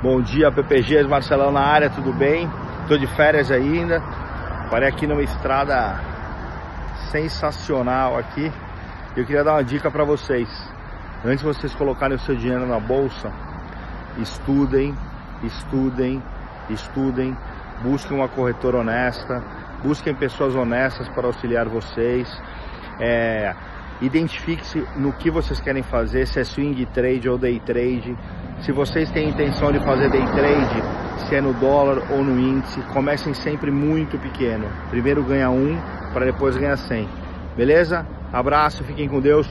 Bom dia, PPGs, Marcelão na área, tudo bem? Tô de férias ainda. Parei aqui numa estrada sensacional aqui. Eu queria dar uma dica para vocês. Antes de vocês colocarem o seu dinheiro na bolsa, estudem, estudem, estudem, busquem uma corretora honesta, busquem pessoas honestas para auxiliar vocês. É, Identifique-se no que vocês querem fazer, se é swing trade ou day trade. Se vocês têm intenção de fazer day trade, se é no dólar ou no índice, comecem sempre muito pequeno. Primeiro ganha um, para depois ganhar 100. Beleza? Abraço, fiquem com Deus.